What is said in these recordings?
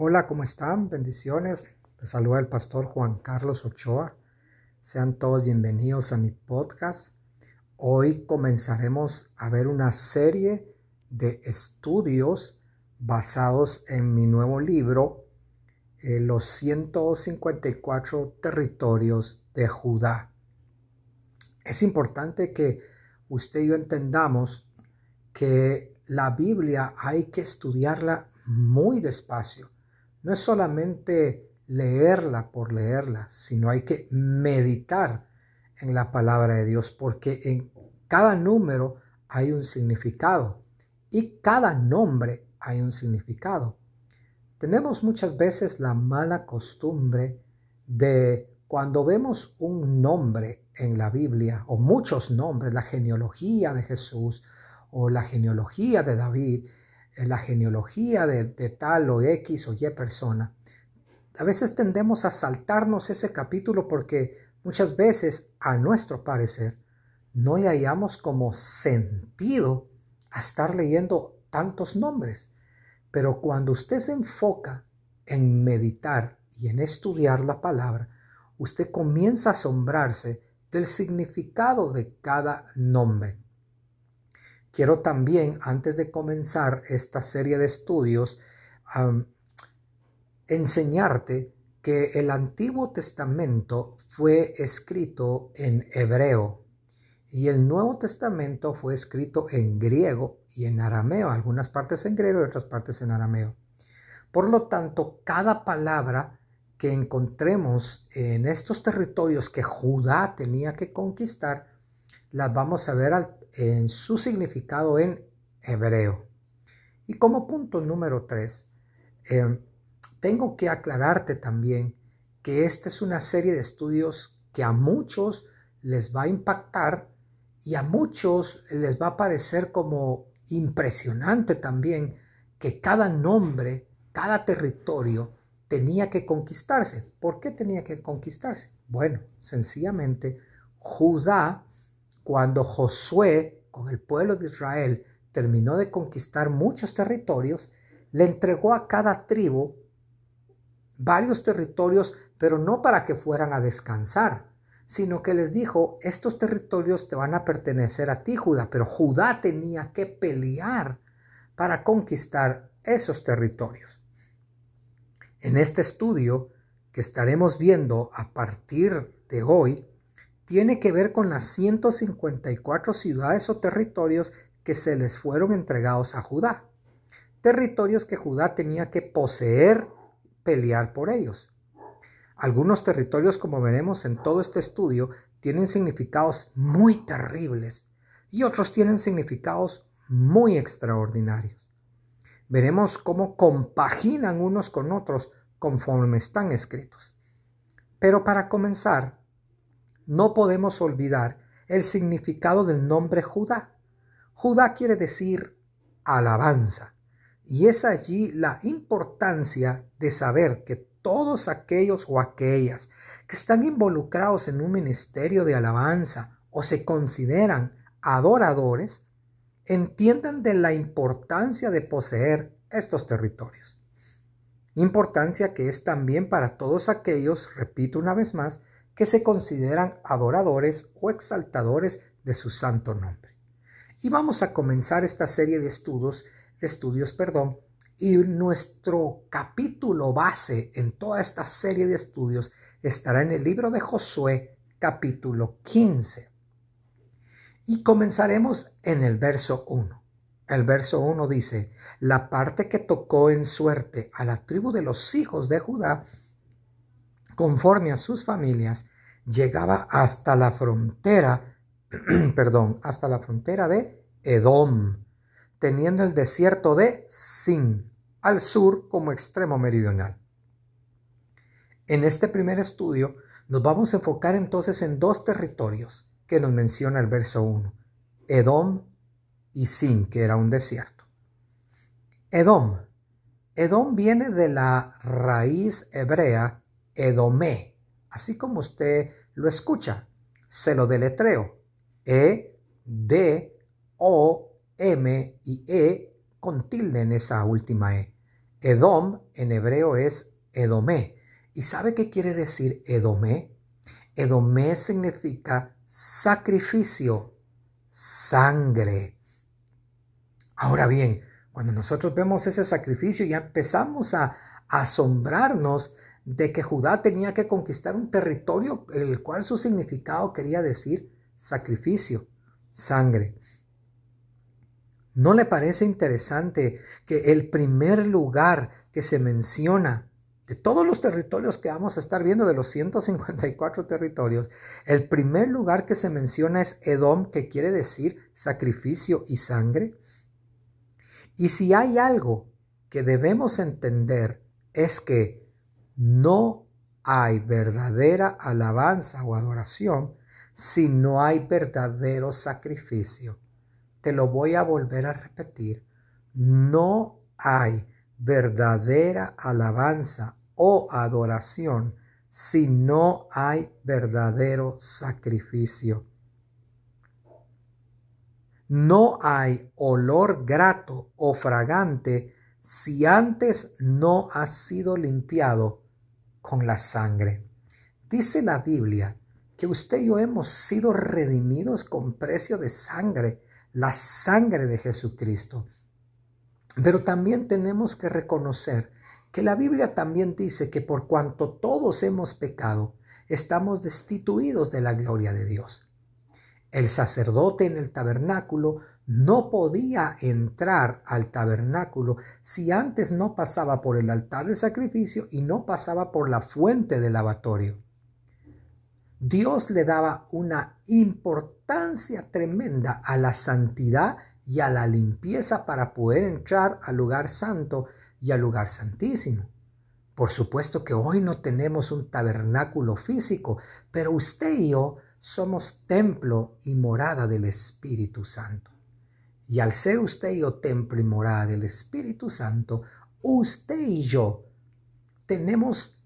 Hola, ¿cómo están? Bendiciones. Les saluda el pastor Juan Carlos Ochoa. Sean todos bienvenidos a mi podcast. Hoy comenzaremos a ver una serie de estudios basados en mi nuevo libro, eh, Los 154 territorios de Judá. Es importante que usted y yo entendamos que la Biblia hay que estudiarla muy despacio. No es solamente leerla por leerla, sino hay que meditar en la palabra de Dios, porque en cada número hay un significado y cada nombre hay un significado. Tenemos muchas veces la mala costumbre de cuando vemos un nombre en la Biblia, o muchos nombres, la genealogía de Jesús, o la genealogía de David, la genealogía de, tal o X o Y persona, a veces tendemos a saltarnos ese capítulo porque muchas veces, a nuestro parecer, no le hallamos como sentido a estar leyendo tantos nombres. Pero cuando usted se enfoca en meditar y en estudiar la palabra, usted comienza a asombrarse del significado de cada nombre. Quiero también, antes de comenzar esta serie de estudios, enseñarte que el Antiguo Testamento fue escrito en hebreo y el Nuevo Testamento fue escrito en griego y en arameo, algunas partes en griego y otras partes en arameo. Por lo tanto, cada palabra que encontremos en estos territorios que Judá tenía que conquistar, las vamos a ver en su significado en hebreo. Y como punto número tres, em, tengo que aclararte también que esta es una serie de estudios que a muchos les va a impactar y a muchos les va a parecer como impresionante también que cada nombre, cada territorio tenía que conquistarse. ¿Por qué tenía que conquistarse? Bueno, sencillamente Judá, cuando Josué con el pueblo de Israel terminó de conquistar muchos territorios, le entregó a cada tribu varios territorios, pero no para que fueran a descansar, sino que les dijo, estos territorios te van a pertenecer a ti, Judá, pero Judá tenía que pelear para conquistar esos territorios. En este estudio que estaremos viendo a partir de hoy, tiene que ver con las 154 ciudades o territorios que se les fueron entregados a Judá. Territorios que Judá tenía que poseer, pelear por ellos. Algunos territorios, como veremos en todo este estudio, tienen significados muy terribles y otros tienen significados muy extraordinarios veremos cómo compaginan unos con otros conforme están escritos. Pero para comenzar, no podemos olvidar el significado del nombre Judá. Judá quiere decir alabanza. Y es allí la importancia de saber que todos aquellos o aquellas que están involucrados en un ministerio de alabanza o se consideran adoradores, entiendan de la importancia de poseer estos territorios. Importancia que es también para todos aquellos, repito una vez más, que se consideran adoradores o exaltadores de su santo nombre. Y vamos a comenzar esta serie de estudios, estudios, perdón, y nuestro capítulo base en toda esta serie de estudios estará en el libro de Josué, capítulo 15. Y comenzaremos en el verso 1. El verso 1 dice, la parte que tocó en suerte a la tribu de los hijos de Judá, conforme a sus familias, llegaba hasta la frontera, perdón, hasta la frontera de Edom, teniendo el desierto de Sin al sur como extremo meridional. En este primer estudio nos vamos a enfocar entonces en dos territorios, que nos menciona el verso 1. Edom y Sin, que era un desierto. Edom. Edom viene de la raíz hebrea Edomé, así como usted lo escucha. Se lo deletreo. E, D, O, M y E con tilde en esa última E. Edom en hebreo es Edomé. ¿Y sabe qué quiere decir Edomé? Edomé significa sacrificio, sangre. Ahora bien, cuando nosotros vemos ese sacrificio ya empezamos a asombrarnos de que Judá tenía que conquistar un territorio el cual su significado quería decir sacrificio, sangre. ¿No le parece interesante que el primer lugar que se menciona de todos los territorios que vamos a estar viendo, de los 154 territorios, el primer lugar que se menciona es Edom, que quiere decir sacrificio y sangre? Y si hay algo que debemos entender es que no hay verdadera alabanza o adoración si no hay verdadero sacrificio. Te lo voy a volver a repetir. No hay verdadera alabanza o adoración si no hay verdadero sacrificio. No hay olor grato o fragante si antes no ha sido limpiado con la sangre. Dice la Biblia que usted y yo hemos sido redimidos con precio de sangre, la sangre de Jesucristo. Pero también tenemos que reconocer que la Biblia también dice que por cuanto todos hemos pecado, estamos destituidos de la gloria de Dios. El sacerdote en el tabernáculo no podía entrar al tabernáculo si antes no pasaba por el altar de sacrificio y no pasaba por la fuente del lavatorio. Dios le daba una importancia tremenda a la santidad y a la limpieza para poder entrar al lugar santo y al lugar santísimo. Por supuesto que hoy no tenemos un tabernáculo físico, pero usted y yo somos templo y morada del Espíritu Santo. Y al ser usted y yo templo y morada del Espíritu Santo, usted y yo tenemos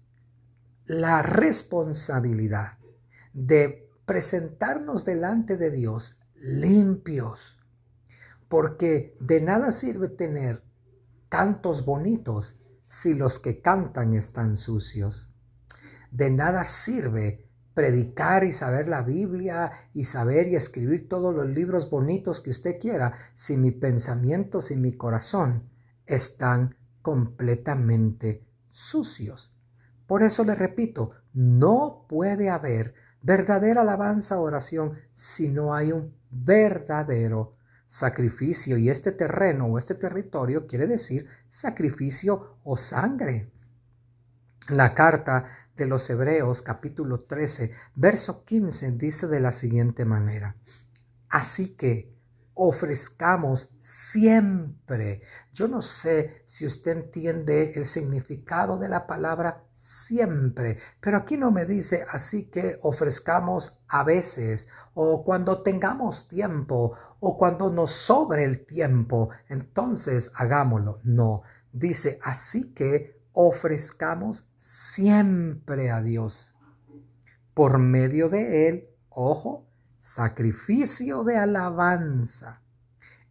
la responsabilidad de presentarnos delante de Dios limpios, porque de nada sirve tener tantos bonitos si los que cantan están sucios. De nada sirve predicar y saber la Biblia y saber y escribir todos los libros bonitos que usted quiera si mis pensamientos y mi corazón están completamente sucios. Por eso le repito, no puede haber verdadera alabanza o oración si no hay un verdadero sacrificio. Y este terreno o este territorio quiere decir sacrificio o sangre. La carta de los Hebreos capítulo 13, verso 15 dice de la siguiente manera, así que ofrezcamos siempre. Yo no sé si usted entiende el significado de la palabra siempre, pero aquí no me dice así que ofrezcamos a veces o cuando tengamos tiempo o cuando nos sobre el tiempo, entonces hagámoslo. No, dice así que ofrezcamos siempre a Dios. Por medio de Él, ojo, sacrificio de alabanza,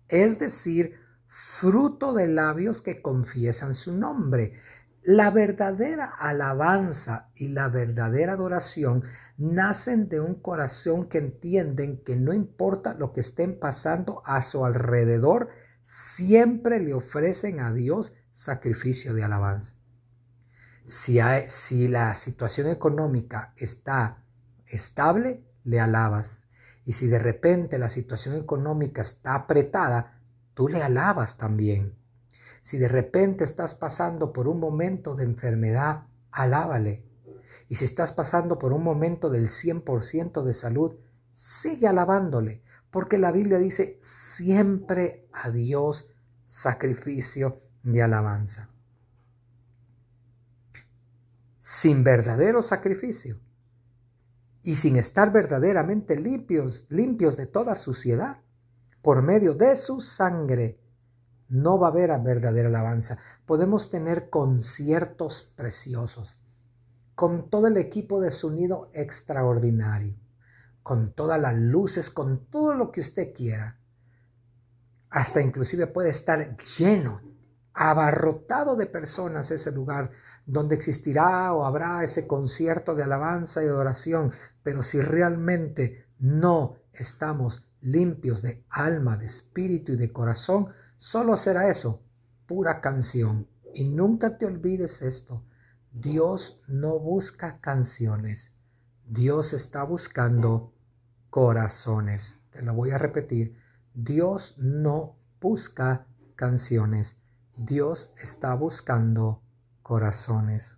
es decir, fruto de labios que confiesan su nombre. La verdadera alabanza y la verdadera adoración nacen de un corazón que entienden que no importa lo que estén pasando a su alrededor, siempre le ofrecen a Dios sacrificio de alabanza. Si, la situación económica está estable, le alabas. Y si de repente la situación económica está apretada, tú le alabas también. Si de repente estás pasando por un momento de enfermedad, alábale. Y si estás pasando por un momento del 100% de salud, sigue alabándole, porque la Biblia dice siempre a Dios sacrificio de alabanza sin verdadero sacrificio y sin estar verdaderamente limpios, limpios de toda suciedad, por medio de su sangre, no va a haber verdadera alabanza. Podemos tener conciertos preciosos, con todo el equipo de sonido extraordinario, con todas las luces, con todo lo que usted quiera. Hasta inclusive puede estar lleno, abarrotado de personas ese lugar donde existirá o habrá ese concierto de alabanza y adoración, pero si realmente no estamos limpios de alma, de espíritu y de corazón, solo será eso, pura canción. Y nunca te olvides esto, Dios no busca canciones, Dios está buscando corazones. Te lo voy a repetir, Dios no busca canciones, Dios está buscando corazones.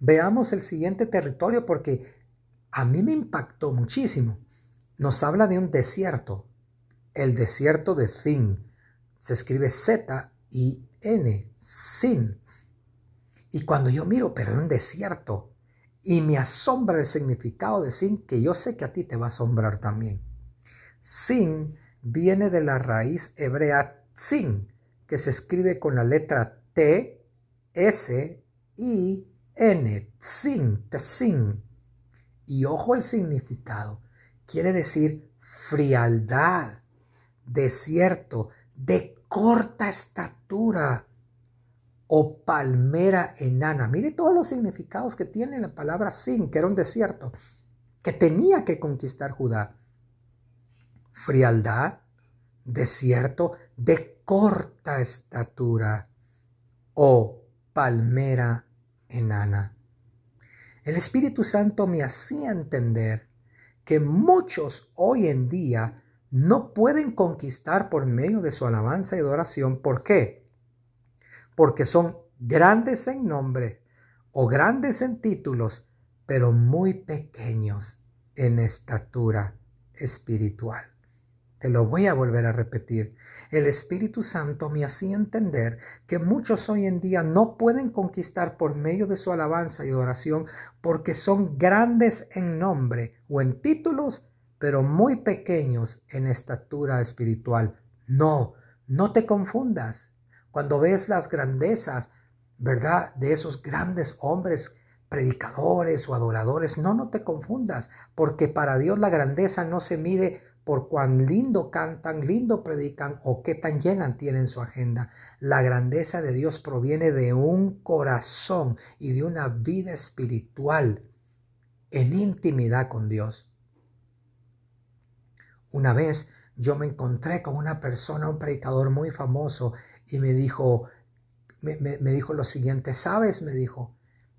Veamos el siguiente territorio porque a mí me impactó muchísimo. Nos habla de un desierto, el desierto de Zin. Se escribe Z y N, Sin. Y cuando yo miro, pero en un desierto, y me asombra el significado de Sin, que yo sé que a ti te va a asombrar también. Sin viene de la raíz hebrea Sin, que se escribe con la letra T, S, I, N, Tzin, Tzin. Y ojo el significado. Quiere decir frialdad, desierto, de corta estatura o palmera enana. Mire todos los significados que tiene la palabra sin, que era un desierto, que tenía que conquistar Judá. Frialdad, desierto, de corta estatura o palmera enana. El Espíritu Santo me hacía entender que muchos hoy en día no pueden conquistar por medio de su alabanza y adoración. ¿Por qué? Porque son grandes en nombre o grandes en títulos, pero muy pequeños en estatura espiritual. Te lo voy a volver a repetir. El Espíritu Santo me hacía entender que muchos hoy en día no pueden conquistar por medio de su alabanza y adoración porque son grandes en nombre o en títulos, pero muy pequeños en estatura espiritual. No, no te confundas. Cuando ves las grandezas, ¿verdad? De esos grandes hombres predicadores o adoradores, no, no te confundas, porque para Dios la grandeza no se mide por cuán lindo cantan, lindo predican o qué tan llena tienen su agenda. La grandeza de Dios proviene de un corazón y de una vida espiritual en intimidad con Dios. Una vez yo me encontré con una persona, un predicador muy famoso, y me dijo, me, dijo lo siguiente, ¿sabes? Me dijo,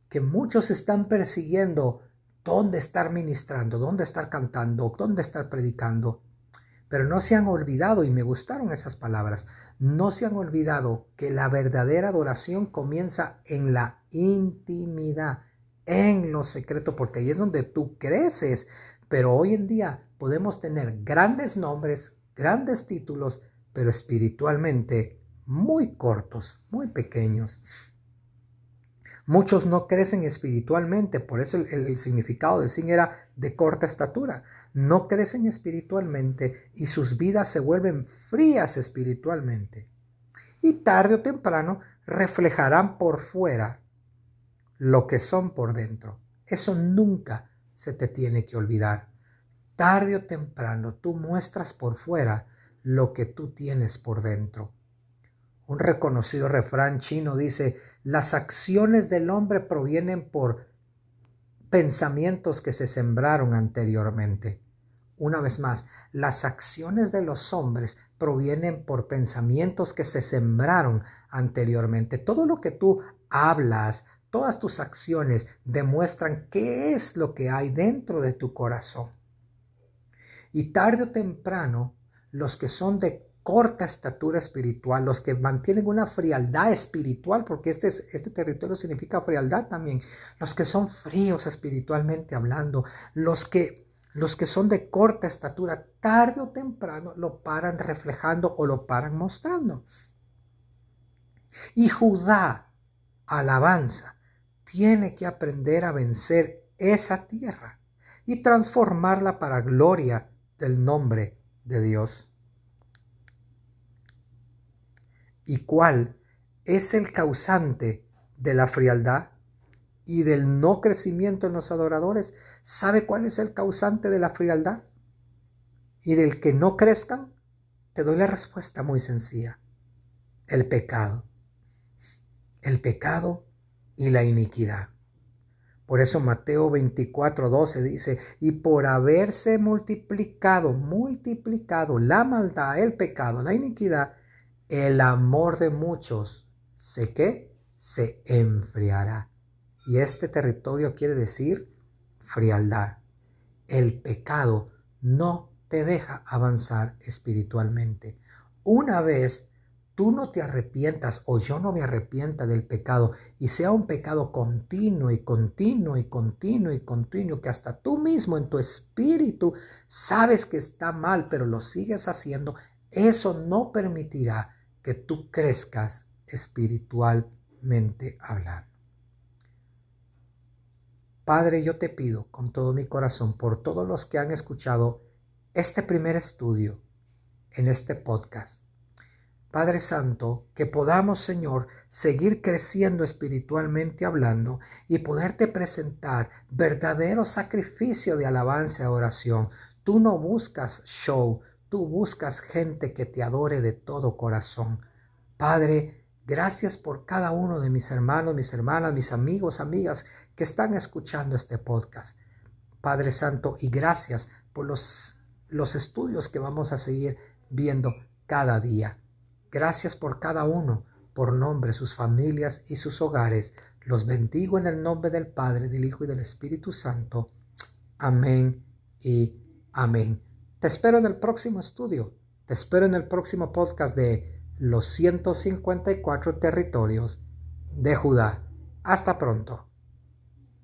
que muchos están persiguiendo dónde estar ministrando, dónde estar cantando, dónde estar predicando. Pero no se han olvidado, y me gustaron esas palabras, no se han olvidado que la verdadera adoración comienza en la intimidad, en lo secreto, porque ahí es donde tú creces. Pero hoy en día podemos tener grandes nombres, grandes títulos, pero espiritualmente muy cortos, muy pequeños. Muchos no crecen espiritualmente, por eso el, significado de sin era de corta estatura. No crecen espiritualmente y sus vidas se vuelven frías espiritualmente. Y tarde o temprano reflejarán por fuera lo que son por dentro. Eso nunca se te tiene que olvidar. Tarde o temprano tú muestras por fuera lo que tú tienes por dentro. Un reconocido refrán chino dice, las acciones del hombre provienen por pensamientos que se sembraron anteriormente. Una vez más, las acciones de los hombres provienen por pensamientos que se sembraron anteriormente. Todo lo que tú hablas, todas tus acciones demuestran qué es lo que hay dentro de tu corazón. Y tarde o temprano, los que son de corta estatura espiritual, los que mantienen una frialdad espiritual, porque este, este territorio significa frialdad también, los que son fríos espiritualmente hablando, los que, los que son de corta estatura, tarde o temprano lo paran reflejando o lo paran mostrando. Y Judá, alabanza, tiene que aprender a vencer esa tierra y transformarla para gloria del nombre de Dios. Y cuál es el causante de la frialdad y del no crecimiento en los adoradores. ¿Sabe cuál es el causante de la frialdad y del que no crezcan? Te doy la respuesta muy sencilla. el pecado. El pecado y la iniquidad. Por eso Mateo 24, 12 dice, y por haberse multiplicado, multiplicado la maldad, el pecado, la iniquidad, el amor de muchos, ¿se qué? Se enfriará. Y este territorio quiere decir frialdad. El pecado no te deja avanzar espiritualmente. Una vez tú no te arrepientas o yo no me arrepienta del pecado y sea un pecado continuo y continuo y continuo y continuo que hasta tú mismo en tu espíritu sabes que está mal pero lo sigues haciendo, eso no permitirá que tú crezcas espiritualmente hablando. Padre, yo te pido con todo mi corazón por todos los que han escuchado este primer estudio en este podcast. Padre Santo, que podamos, Señor, seguir creciendo espiritualmente hablando y poderte presentar verdadero sacrificio de alabanza y oración. Tú no buscas show, tú buscas gente que te adore de todo corazón. Padre, gracias por cada uno de mis hermanos, mis hermanas, mis amigos, amigas que están escuchando este podcast. Padre Santo, y gracias por los, los estudios que vamos a seguir viendo cada día. Gracias por cada uno, por nombre, sus familias y sus hogares. Los bendigo en el nombre del Padre, del Hijo y del Espíritu Santo. Amén y amén. Te espero en el próximo estudio. Te espero en el próximo podcast de los 154 territorios de Judá. Hasta pronto.